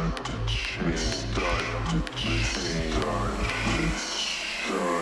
start to change. We start to change. Start to change.